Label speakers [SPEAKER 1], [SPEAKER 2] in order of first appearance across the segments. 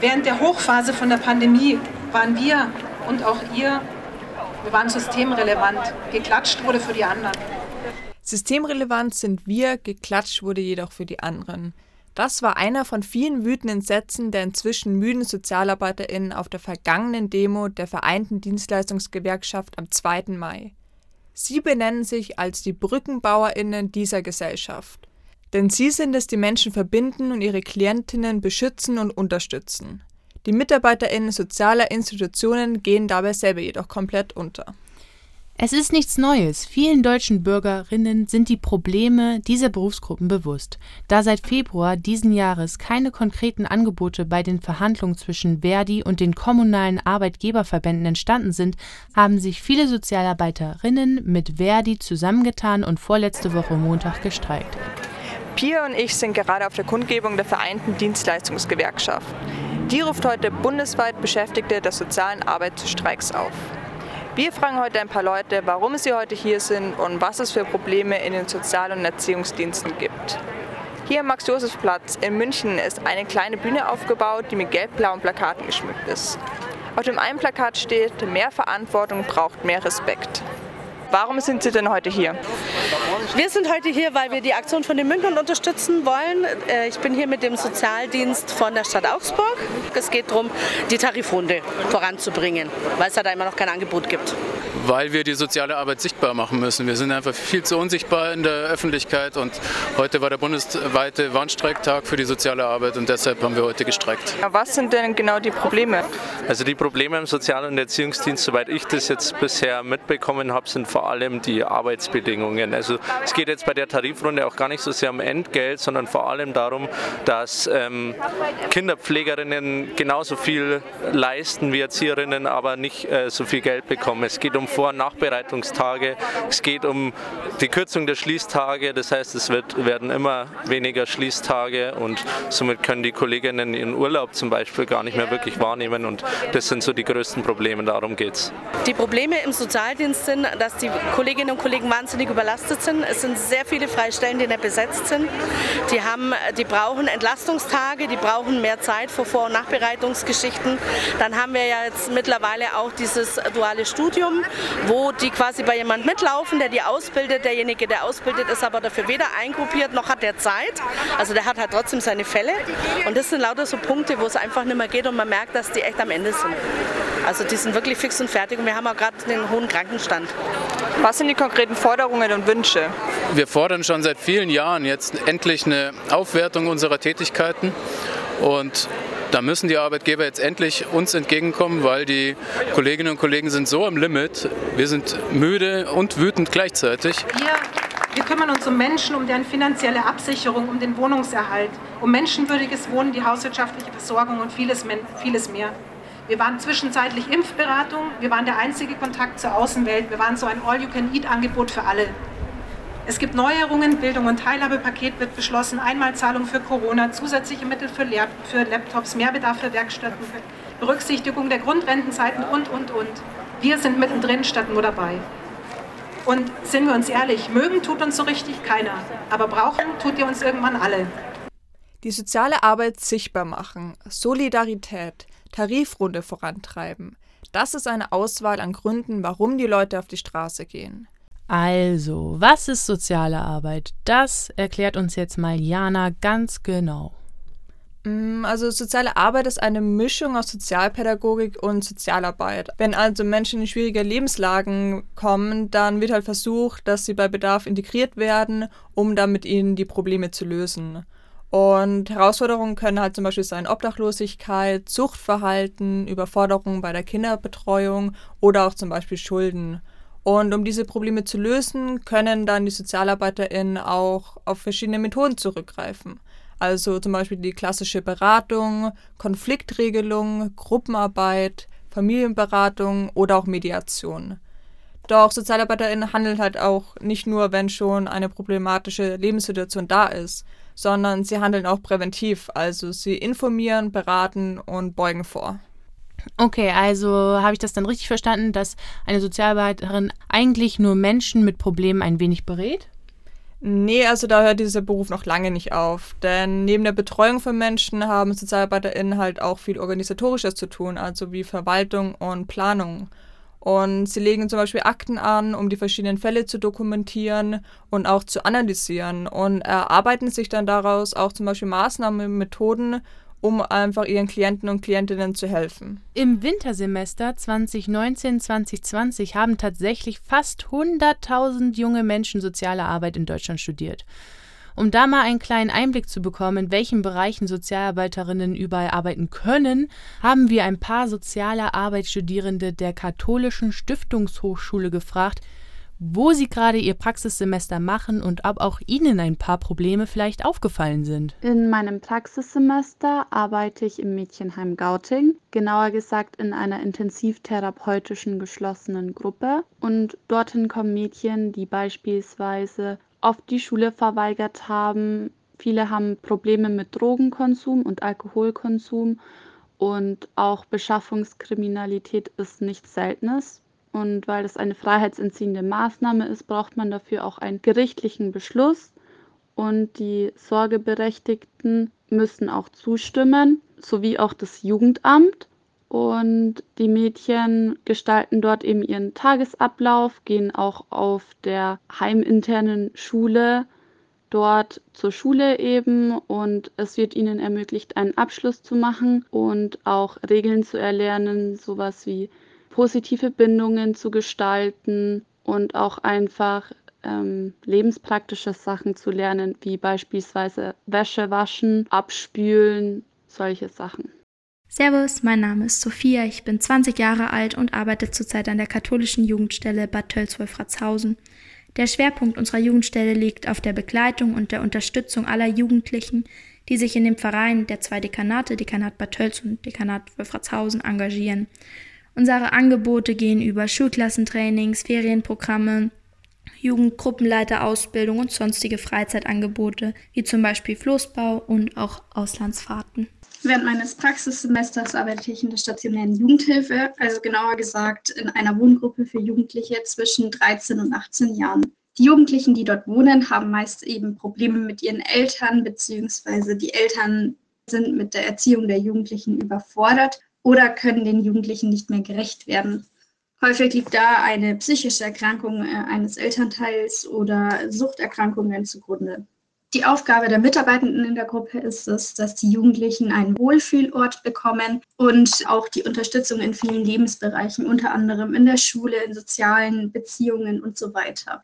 [SPEAKER 1] Während der Hochphase von der Pandemie waren wir und auch ihr, wir waren systemrelevant. Geklatscht wurde für die anderen.
[SPEAKER 2] Systemrelevant sind wir, geklatscht wurde jedoch für die anderen. Das war einer von vielen wütenden Sätzen der inzwischen müden SozialarbeiterInnen auf der vergangenen Demo der Vereinten Dienstleistungsgewerkschaft am 2. Mai. Sie benennen sich als die BrückenbauerInnen dieser Gesellschaft. Denn sie sind es, die Menschen verbinden und ihre Klientinnen beschützen und unterstützen. Die MitarbeiterInnen sozialer Institutionen gehen dabei selber jedoch komplett unter.
[SPEAKER 3] Es ist nichts Neues. Vielen deutschen Bürgerinnen sind die Probleme dieser Berufsgruppen bewusst. Da seit Februar diesen Jahres keine konkreten Angebote bei den Verhandlungen zwischen Verdi und den kommunalen Arbeitgeberverbänden entstanden sind, haben sich viele Sozialarbeiterinnen mit Verdi zusammengetan und vorletzte Woche Montag gestreikt.
[SPEAKER 2] Pia und ich sind gerade auf der Kundgebung der Vereinten Dienstleistungsgewerkschaft. Die ruft heute bundesweit Beschäftigte der sozialen Arbeit zu Streiks auf. Wir fragen heute ein paar Leute, warum sie heute hier sind und was es für Probleme in den Sozial- und Erziehungsdiensten gibt. Hier am Max-Josef-Platz in München ist eine kleine Bühne aufgebaut, die mit gelb-blauen Plakaten geschmückt ist. Auf dem einen Plakat steht, mehr Verantwortung braucht mehr Respekt. Warum sind Sie denn heute hier?
[SPEAKER 4] Wir sind heute hier, weil wir die Aktion von den Münchnern unterstützen wollen. Äh, ich bin hier mit dem Sozialdienst von der Stadt Augsburg. Es geht darum, die Tarifrunde voranzubringen, weil es da immer noch kein Angebot gibt.
[SPEAKER 5] Weil wir die soziale Arbeit sichtbar machen müssen. Wir sind einfach viel zu unsichtbar in der Öffentlichkeit und heute war der bundesweite Warnstreiktag für die soziale Arbeit und deshalb haben wir heute gestreikt.
[SPEAKER 2] Was sind denn genau die Probleme?
[SPEAKER 6] Also die Probleme im Sozial- und Erziehungsdienst, soweit ich das jetzt bisher mitbekommen habe, sind vor allem die Arbeitsbedingungen. Also es geht jetzt bei der Tarifrunde auch gar nicht so sehr um Entgelt, sondern vor allem darum, dass ähm, Kinderpflegerinnen genauso viel leisten wie Erzieherinnen, aber nicht äh, so viel Geld bekommen. Es geht um Vor- und Nachbereitungstage, es geht um die Kürzung der Schließtage, das heißt es wird, werden immer weniger Schließtage und somit können die Kolleginnen ihren Urlaub zum Beispiel gar nicht mehr wirklich wahrnehmen und das sind so die größten Probleme, darum geht es.
[SPEAKER 4] Die Probleme im Sozialdienst sind, dass die Kolleginnen und Kollegen wahnsinnig überlastet sind. Es sind sehr viele Freistellen, die nicht besetzt sind. Die, haben, die brauchen Entlastungstage, die brauchen mehr Zeit für Vor- und Nachbereitungsgeschichten. Dann haben wir ja jetzt mittlerweile auch dieses duale Studium, wo die quasi bei jemand mitlaufen, der die ausbildet. Derjenige, der ausbildet, ist aber dafür weder eingruppiert noch hat der Zeit. Also der hat halt trotzdem seine Fälle. Und das sind lauter so Punkte, wo es einfach nicht mehr geht und man merkt, dass die echt am Ende sind. Also die sind wirklich fix und fertig und wir haben auch gerade einen hohen Krankenstand.
[SPEAKER 2] Was sind die konkreten Forderungen und Wünsche?
[SPEAKER 5] Wir fordern schon seit vielen Jahren jetzt endlich eine Aufwertung unserer Tätigkeiten und da müssen die Arbeitgeber jetzt endlich uns entgegenkommen, weil die Kolleginnen und Kollegen sind so am Limit. Wir sind müde und wütend gleichzeitig.
[SPEAKER 1] Wir, wir kümmern uns um Menschen, um deren finanzielle Absicherung, um den Wohnungserhalt, um menschenwürdiges Wohnen, die hauswirtschaftliche Versorgung und vieles, vieles mehr. Wir waren zwischenzeitlich Impfberatung, wir waren der einzige Kontakt zur Außenwelt, wir waren so ein All-You-Can-Eat-Angebot für alle. Es gibt Neuerungen, Bildung und Teilhabepaket wird beschlossen, Einmalzahlung für Corona, zusätzliche Mittel für, Lehr für Laptops, Mehrbedarf für Werkstätten, Berücksichtigung der Grundrentenzeiten und, und, und. Wir sind mittendrin statt nur dabei. Und sind wir uns ehrlich, mögen tut uns so richtig keiner, aber brauchen tut ihr uns irgendwann alle.
[SPEAKER 2] Die soziale Arbeit sichtbar machen, Solidarität, Tarifrunde vorantreiben. Das ist eine Auswahl an Gründen, warum die Leute auf die Straße gehen.
[SPEAKER 3] Also, was ist soziale Arbeit? Das erklärt uns jetzt mal Jana ganz genau.
[SPEAKER 2] Mm, also soziale Arbeit ist eine Mischung aus Sozialpädagogik und Sozialarbeit. Wenn also Menschen in schwierige Lebenslagen kommen, dann wird halt versucht, dass sie bei Bedarf integriert werden, um dann mit ihnen die Probleme zu lösen. Und Herausforderungen können halt zum Beispiel sein Obdachlosigkeit, Suchtverhalten, Überforderungen bei der Kinderbetreuung oder auch zum Beispiel Schulden. Und um diese Probleme zu lösen, können dann die SozialarbeiterInnen auch auf verschiedene Methoden zurückgreifen. Also zum Beispiel die klassische Beratung, Konfliktregelung, Gruppenarbeit, Familienberatung oder auch Mediation. Doch SozialarbeiterInnen handeln halt auch nicht nur, wenn schon eine problematische Lebenssituation da ist, sondern sie handeln auch präventiv. Also sie informieren, beraten und beugen vor.
[SPEAKER 3] Okay, also habe ich das dann richtig verstanden, dass eine Sozialarbeiterin eigentlich nur Menschen mit Problemen ein wenig berät?
[SPEAKER 2] Nee, also da hört dieser Beruf noch lange nicht auf. Denn neben der Betreuung von Menschen haben SozialarbeiterInnen halt auch viel Organisatorisches zu tun, also wie Verwaltung und Planung. Und sie legen zum Beispiel Akten an, um die verschiedenen Fälle zu dokumentieren und auch zu analysieren und erarbeiten sich dann daraus auch zum Beispiel Maßnahmen, Methoden, um einfach ihren Klienten und Klientinnen zu helfen.
[SPEAKER 3] Im Wintersemester 2019-2020 haben tatsächlich fast 100.000 junge Menschen soziale Arbeit in Deutschland studiert. Um da mal einen kleinen Einblick zu bekommen, in welchen Bereichen Sozialarbeiterinnen überall arbeiten können, haben wir ein paar soziale Arbeitsstudierende der Katholischen Stiftungshochschule gefragt, wo Sie gerade Ihr Praxissemester machen und ob auch Ihnen ein paar Probleme vielleicht aufgefallen sind.
[SPEAKER 7] In meinem Praxissemester arbeite ich im Mädchenheim Gauting, genauer gesagt in einer intensivtherapeutischen geschlossenen Gruppe. Und dorthin kommen Mädchen, die beispielsweise oft die Schule verweigert haben. Viele haben Probleme mit Drogenkonsum und Alkoholkonsum und auch Beschaffungskriminalität ist nichts Seltenes. Und weil das eine freiheitsentziehende Maßnahme ist, braucht man dafür auch einen gerichtlichen Beschluss. Und die Sorgeberechtigten müssen auch zustimmen, sowie auch das Jugendamt. Und die Mädchen gestalten dort eben ihren Tagesablauf, gehen auch auf der heiminternen Schule dort zur Schule eben und es wird ihnen ermöglicht, einen Abschluss zu machen und auch Regeln zu erlernen, sowas wie positive Bindungen zu gestalten und auch einfach ähm, lebenspraktische Sachen zu lernen, wie beispielsweise Wäsche waschen, abspülen, solche Sachen.
[SPEAKER 8] Servus, mein Name ist Sophia, ich bin 20 Jahre alt und arbeite zurzeit an der katholischen Jugendstelle Bad Tölz-Wolfratshausen. Der Schwerpunkt unserer Jugendstelle liegt auf der Begleitung und der Unterstützung aller Jugendlichen, die sich in dem Verein der zwei Dekanate, Dekanat Bad Tölz und Dekanat Wolfratshausen, engagieren. Unsere Angebote gehen über Schulklassentrainings, Ferienprogramme, Jugendgruppenleiterausbildung und sonstige Freizeitangebote, wie zum Beispiel Floßbau und auch Auslandsfahrten.
[SPEAKER 9] Während meines Praxissemesters arbeite ich in der stationären Jugendhilfe, also genauer gesagt in einer Wohngruppe für Jugendliche zwischen 13 und 18 Jahren. Die Jugendlichen, die dort wohnen, haben meist eben Probleme mit ihren Eltern, beziehungsweise die Eltern sind mit der Erziehung der Jugendlichen überfordert oder können den Jugendlichen nicht mehr gerecht werden. Häufig liegt da eine psychische Erkrankung äh, eines Elternteils oder Suchterkrankungen zugrunde. Die Aufgabe der Mitarbeitenden in der Gruppe ist es, dass die Jugendlichen einen Wohlfühlort bekommen und auch die Unterstützung in vielen Lebensbereichen, unter anderem in der Schule, in sozialen Beziehungen und so weiter.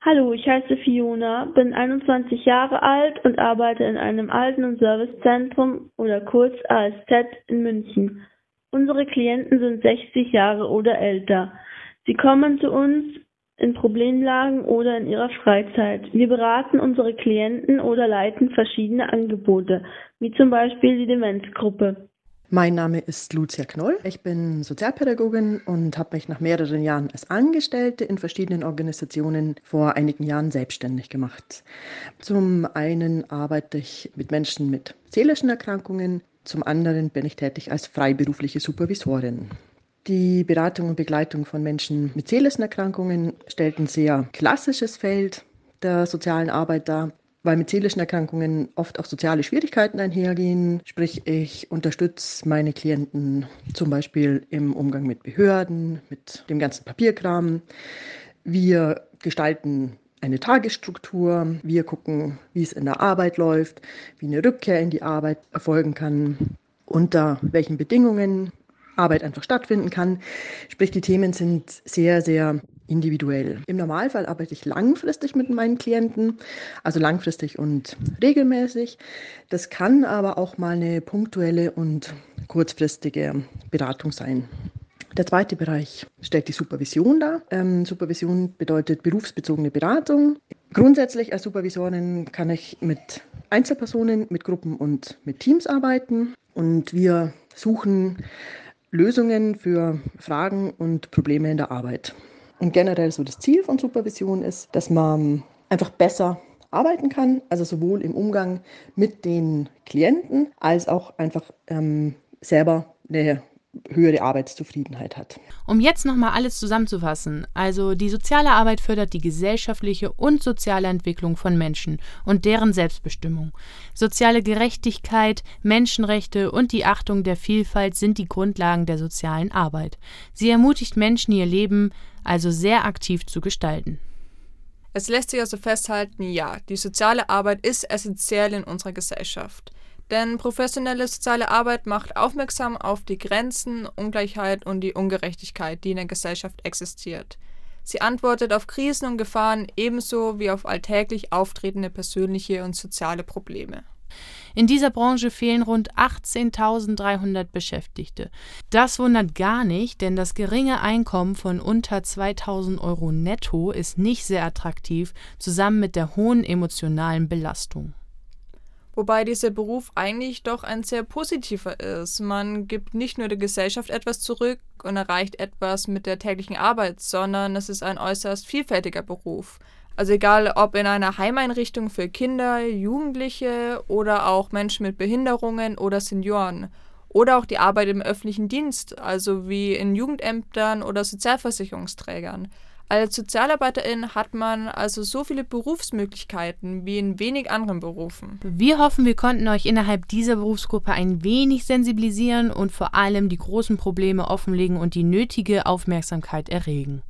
[SPEAKER 10] Hallo, ich heiße Fiona, bin 21 Jahre alt und arbeite in einem Alten- und Servicezentrum oder kurz ASZ in München. Unsere Klienten sind 60 Jahre oder älter. Sie kommen zu uns in Problemlagen oder in ihrer Freizeit. Wir beraten unsere Klienten oder leiten verschiedene Angebote, wie zum Beispiel die Demenzgruppe.
[SPEAKER 11] Mein Name ist Lucia Knoll. Ich bin Sozialpädagogin und habe mich nach mehreren Jahren als Angestellte in verschiedenen Organisationen vor einigen Jahren selbstständig gemacht. Zum einen arbeite ich mit Menschen mit seelischen Erkrankungen, zum anderen bin ich tätig als freiberufliche Supervisorin. Die Beratung und Begleitung von Menschen mit seelischen Erkrankungen stellt ein sehr klassisches Feld der sozialen Arbeit dar, weil mit seelischen Erkrankungen oft auch soziale Schwierigkeiten einhergehen. Sprich, ich unterstütze meine Klienten zum Beispiel im Umgang mit Behörden, mit dem ganzen Papierkram. Wir gestalten eine Tagesstruktur. Wir gucken, wie es in der Arbeit läuft, wie eine Rückkehr in die Arbeit erfolgen kann, unter welchen Bedingungen Arbeit einfach stattfinden kann. Sprich, die Themen sind sehr, sehr individuell. Im Normalfall arbeite ich langfristig mit meinen Klienten, also langfristig und regelmäßig. Das kann aber auch mal eine punktuelle und kurzfristige Beratung sein. Der zweite Bereich stellt die Supervision dar. Ähm, Supervision bedeutet berufsbezogene Beratung. Grundsätzlich als Supervisorin kann ich mit Einzelpersonen, mit Gruppen und mit Teams arbeiten. Und wir suchen Lösungen für Fragen und Probleme in der Arbeit. Und generell so das Ziel von Supervision ist, dass man einfach besser arbeiten kann, also sowohl im Umgang mit den Klienten als auch einfach ähm, selber eine höhere Arbeitszufriedenheit hat.
[SPEAKER 3] Um jetzt nochmal alles zusammenzufassen, also die soziale Arbeit fördert die gesellschaftliche und soziale Entwicklung von Menschen und deren Selbstbestimmung. Soziale Gerechtigkeit, Menschenrechte und die Achtung der Vielfalt sind die Grundlagen der sozialen Arbeit. Sie ermutigt Menschen, ihr Leben also sehr aktiv zu gestalten.
[SPEAKER 2] Es lässt sich also festhalten, ja, die soziale Arbeit ist essentiell in unserer Gesellschaft. Denn professionelle soziale Arbeit macht aufmerksam auf die Grenzen, Ungleichheit und die Ungerechtigkeit, die in der Gesellschaft existiert. Sie antwortet auf Krisen und Gefahren ebenso wie auf alltäglich auftretende persönliche und soziale Probleme.
[SPEAKER 3] In dieser Branche fehlen rund 18.300 Beschäftigte. Das wundert gar nicht, denn das geringe Einkommen von unter 2.000 Euro netto ist nicht sehr attraktiv, zusammen mit der hohen emotionalen Belastung.
[SPEAKER 2] Wobei dieser Beruf eigentlich doch ein sehr positiver ist. Man gibt nicht nur der Gesellschaft etwas zurück und erreicht etwas mit der täglichen Arbeit, sondern es ist ein äußerst vielfältiger Beruf. Also egal ob in einer Heimeinrichtung für Kinder, Jugendliche oder auch Menschen mit Behinderungen oder Senioren. Oder auch die Arbeit im öffentlichen Dienst, also wie in Jugendämtern oder Sozialversicherungsträgern. Als Sozialarbeiterin hat man also so viele Berufsmöglichkeiten wie in wenig anderen Berufen.
[SPEAKER 3] Wir hoffen, wir konnten euch innerhalb dieser Berufsgruppe ein wenig sensibilisieren und vor allem die großen Probleme offenlegen und die nötige Aufmerksamkeit erregen.